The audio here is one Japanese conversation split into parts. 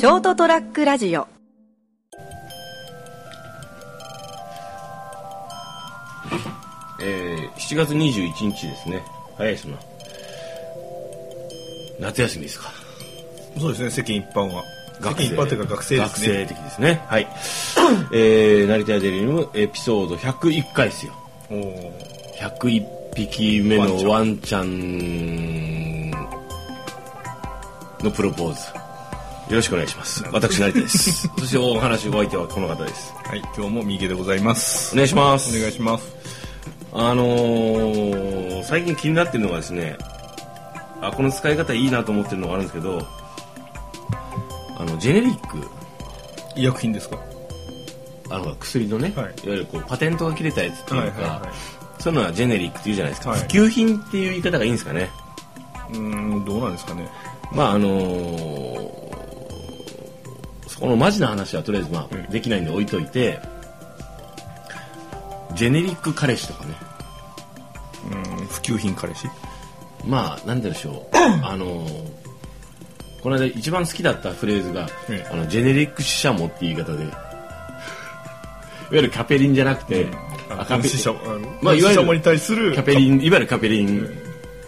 ショートトラックラジオ。えー、7月21日ですね。早いですな。夏休みですか。そうですね世間一般は。世間一般というか学生ですね。学生的ですね。はい。えー、成田デリムエピソード101回ですよ。おお101匹目のワンちゃんのプロポーズよろしくお願いします。私成田です。そしてお話お相手はこの方です。はい今日も右でございます。お願いします。お願いします。あのー、最近気になってるのがですねあこの使い方いいなと思ってるのがあるんですけどあのジェネリック。医薬品ですか？あの薬のね、はい。い、わゆるこうパテントが切れたやつっていうか、はいはいはいそういうのはジェネリックっていうじゃないですか、はい。普及品っていう言い方がいいんですかね？うーんどうなんですかね。まああのーそこのマジな話はとりあえずまあ、うん。できないんで置いといてジェネリック彼氏とかね。うーん普及品彼氏？まあなんでしょう。あのーこの間一番好きだったフレーズが、ええ。あのジェネリック死者もっていう言い方で。いわゆるカペリンじゃなくて、あカペ死者あのまあいわゆる死者もに対するカペリンいわゆるカペリン、いわ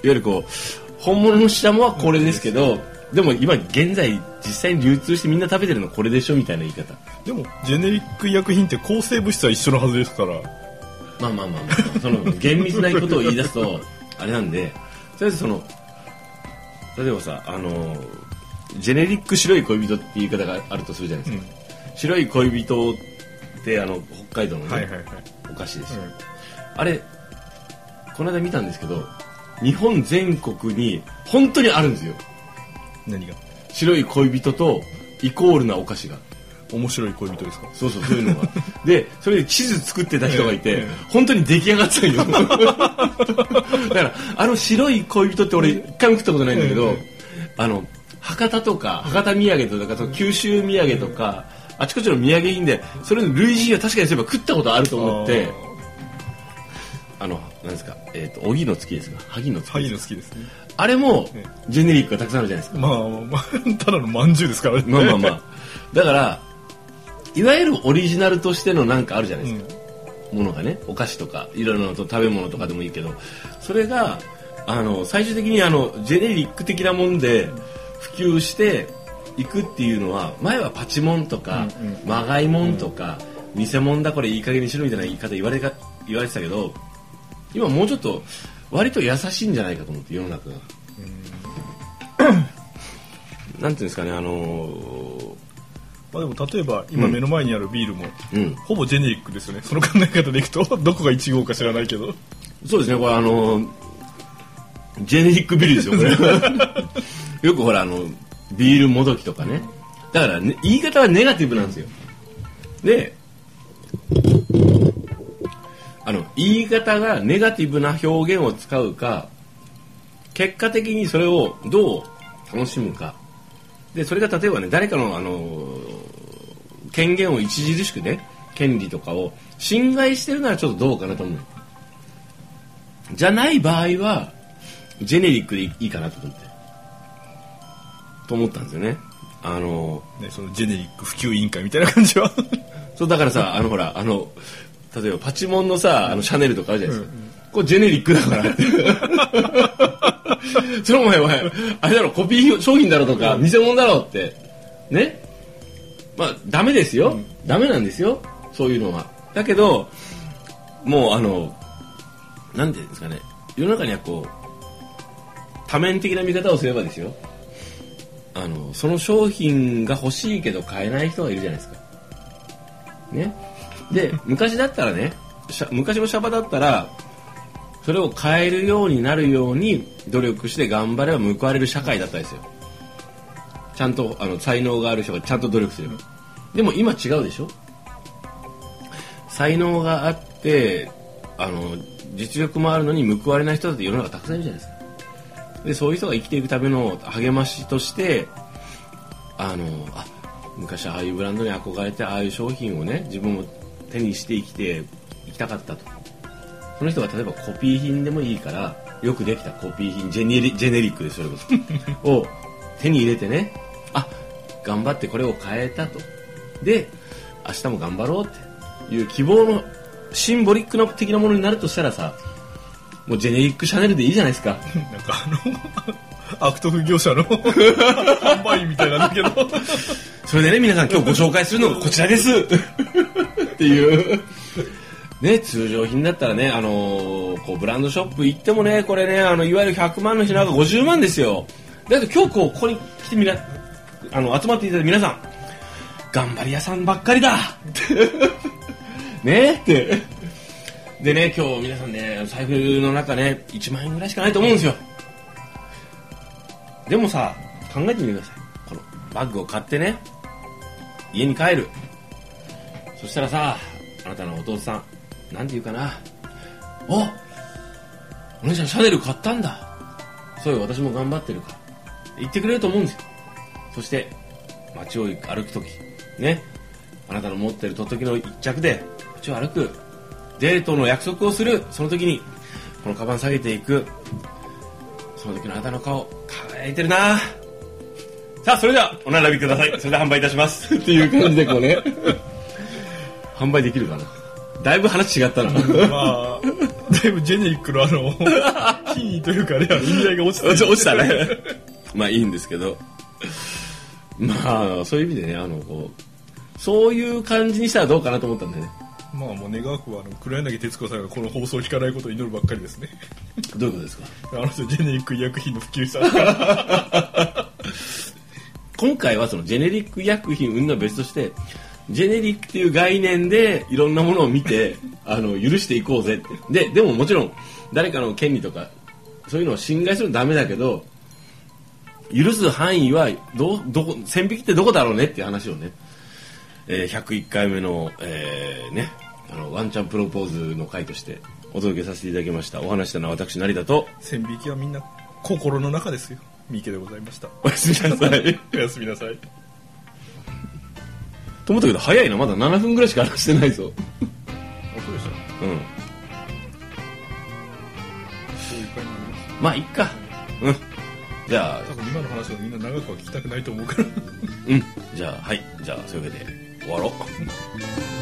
ゆるこう本物のシャモはこれですけどでも今現在実際に流通してみんな食べてるのこれでしょみたいな言い方。でもジェネリック医薬品って抗生物質は一緒のはずですから。まあまあまあまあ。その厳密なことを言い出すとあれなんで。とりあえずその例えばさあのジェネリック白い恋人っていう言い方があるとするじゃないですか、白い恋人ってあの北海道のね、はいはいはい。お菓子ですよ、あれこの間見たんですけど日本全国に本当にあるんですよ何が？白い恋人とイコールなお菓子が。面白い恋人ですか？そうそうそういうのが。でそれで地図作ってた人がいて、ええ。本当に出来上がったんよ。だからあの白い恋人って俺一回も食ったことないんだけど、えあの博多とか博多土産とかその九州土産とかあちこちの土産品でそれの類似は確かにそういえば食ったことあると思ってあのなんですか？えっ、と荻の月ですか？萩の月萩の好きですね。あれもえジェネリックがたくさんあるじゃないですか。まあまあ ただの饅頭ですからね。まあまあまあ。だから、いわゆるオリジナルとしてのなんかあるじゃないですか。ものがね、お菓子とか、いろいろなのと食べ物とかでもいいけど、それが、あの、最終的にあの、ジェネリック的なもんで普及していくっていうのは、前はパチモンとか、うんうんまがいもんとか、偽物だこれいい加減にしろみたいな言い方言われが言われてたけど、今もうちょっと、割と優しいんじゃないかと思って、世の中が。なんていうんですかね、あのーまあでも例えば今目の前にあるビールも、うん。ほぼジェネリックですよねその考え方でいくと どこが1号か知らないけどそうですね、これあのージェネリックビールですよ、これ。よくほら、あの、ビールもどきとかね。だから、ね、言い方はネガティブなんですよ。で、あの、言い方がネガティブな表現を使うか、結果的にそれをどう楽しむか。で、それが例えばね、誰かの、あのー権限を著しくね、権利とかを侵害してるならちょっとどうかなと思う。じゃない場合は、ジェネリックでいいかなと思って。と思ったんですよね。あの、ね、そのジェネリック普及委員会みたいな感じはそうだからさ、あのほら、あの、例えばパチモンのさ、あのシャネルとかあるじゃないですか。これジェネリックだから。それお前、お前、あれだろ、コピー商品だろとか、偽物だろって。ね？まあ、ダメですよ。ダメなんですよ。そういうのは。だけど、もうあの、なんていうんですかね、世の中にはこう、多面的な見方をすればですよ。あの、その商品が欲しいけど買えない人がいるじゃないですか。ね？で、昔だったらね、昔のシャバだったら、それを変えるようになるように努力して頑張れば報われる社会だったんですよ。ちゃんとあの才能がある人がちゃんと努力すれば。でも今違うでしょ？才能があって、あの、実力もあるのに報われない人だって世の中たくさんいるじゃないですか。で、そういう人が生きていくための励ましとして、あの、あ、昔ああいうブランドに憧れてああいう商品をね、自分も手にして生きていきたかったと。その人が例えばコピー品でもいいから、よくできたコピー品、ジェネリジェネリックです、それこそ。を手に入れてね、あ、頑張ってこれを変えたとで明日も頑張ろうっていう希望のシンボリックな的なものになるとしたらさもうジェネリックシャネルでいいじゃないですか なんかあの悪徳業者の 販売員みたいなんだけどそれでね皆さん今日ご紹介するのがこちらですっていう。ね通常品だったらねあのーこうブランドショップ行ってもねこれねあのいわゆる100万の品が50万ですよ。だけど今日こうここに来てみなあの集まっていただいた皆さん頑張り屋さんばっかりだ。ねって。でね今日皆さんね財布の中ね1万円ぐらいしかないと思うんですよ。でもさ考えてみてください。このバッグを買ってね家に帰る。そしたらさあなたのお父さんなんて言うかな。おお姉ちゃんシャネル買ったんだ。そうよ私も頑張ってるから。言ってくれると思うんですよ。そして街を歩く時ね。あなたの持ってるとっときの一着で街を歩く。デートの約束をする。その時にこのカバン下げていく。その時のあなたの顔輝いてるな。さあそれではお並びください。それでは販売いたします。っていう感じでこうね。販売できるかな。だいぶ話違ったな。まあだいぶジェネリックのあの 品位というかね意味合いが落ちて落ち落ちたね。まあいいんですけど。まあそういう意味でねあのこうそういう感じにしたらどうかなと思ったんでね。まあもう願わくはあの黒柳徹子さんがこの放送を聞かないことを祈るばっかりですね。どういうことですか？あの人ジェネリック医薬品の普及者 今回はそのジェネリック医薬品云々は別としてジェネリックっていう概念でいろんなものを見て あの許していこうぜって。ででももちろん誰かの権利とかそういうのを侵害するのはダメだけど許す範囲はどうどこ線引きってどこだろうねっていう話をね、えー101回目の、えーねあのワンチャンプロポーズの回としてお届けさせていただきました。お話したのは私成田と線引きはみんな心の中ですよ。三池でございました。おやすみなさい。おやすみなさいと思ったけど早いな。まだ7分ぐらいしか話してないぞ。あそうでした。うん。そういう回になります。まあいっか。うん。じゃあ。多分今の話はみんな長くは聞きたくないと思うから。うん。じゃあはい。じゃあそういうわけで終わろう